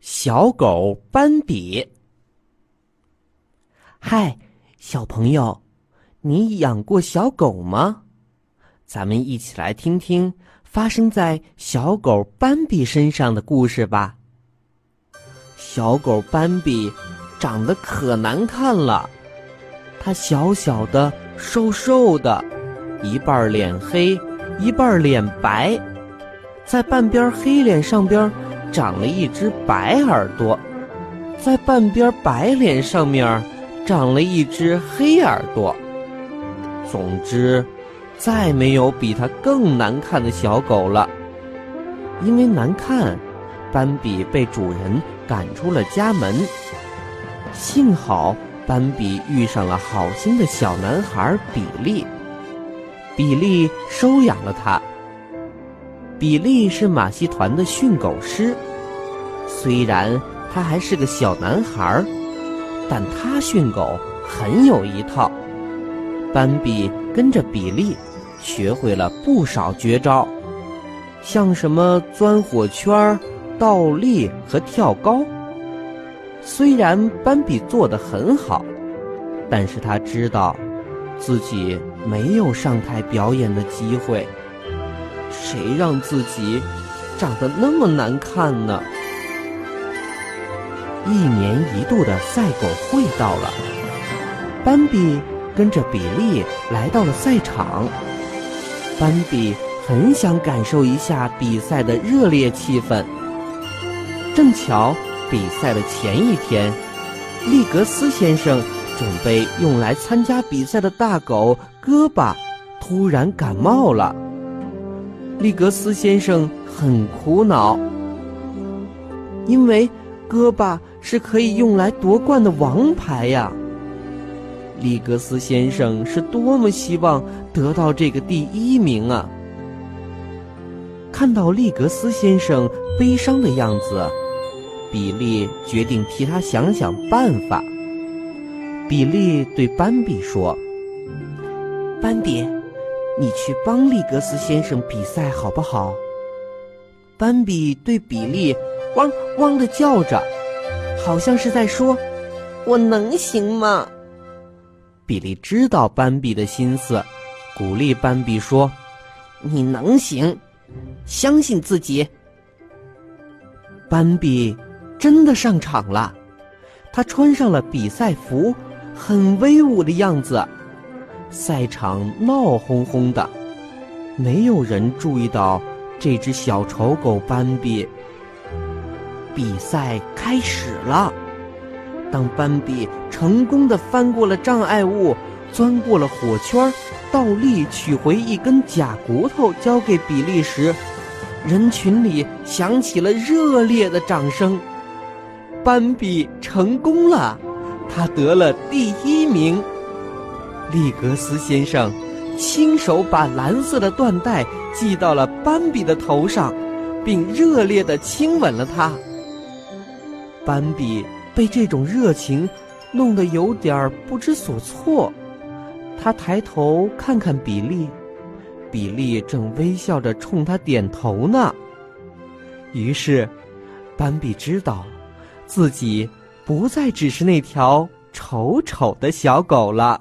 小狗斑比。嗨，小朋友，你养过小狗吗？咱们一起来听听发生在小狗斑比身上的故事吧。小狗斑比长得可难看了，它小小的、瘦瘦的，一半脸黑，一半脸白，在半边黑脸上边。长了一只白耳朵，在半边白脸上面长了一只黑耳朵。总之，再没有比它更难看的小狗了。因为难看，斑比被主人赶出了家门。幸好斑比遇上了好心的小男孩比利，比利收养了它。比利是马戏团的训狗师，虽然他还是个小男孩儿，但他训狗很有一套。斑比跟着比利，学会了不少绝招，像什么钻火圈、倒立和跳高。虽然斑比做得很好，但是他知道，自己没有上台表演的机会。谁让自己长得那么难看呢？一年一度的赛狗会到了，斑比跟着比利来到了赛场。斑比很想感受一下比赛的热烈气氛。正巧比赛的前一天，利格斯先生准备用来参加比赛的大狗戈巴突然感冒了。利格斯先生很苦恼，因为戈巴是可以用来夺冠的王牌呀。利格斯先生是多么希望得到这个第一名啊！看到利格斯先生悲伤的样子，比利决定替他想想办法。比利对斑比说：“斑比。”你去帮利格斯先生比赛好不好？斑比对比利汪汪的叫着，好像是在说：“我能行吗？”比利知道斑比的心思，鼓励斑比说：“你能行，相信自己。”斑比真的上场了，他穿上了比赛服，很威武的样子。赛场闹哄哄的，没有人注意到这只小丑狗斑比。比赛开始了，当斑比成功的翻过了障碍物，钻过了火圈，倒立取回一根假骨头交给比利时，人群里响起了热烈的掌声。斑比成功了，他得了第一名。利格斯先生亲手把蓝色的缎带系到了斑比的头上，并热烈地亲吻了他。斑比被这种热情弄得有点不知所措，他抬头看看比利，比利正微笑着冲他点头呢。于是，斑比知道，自己不再只是那条丑丑的小狗了。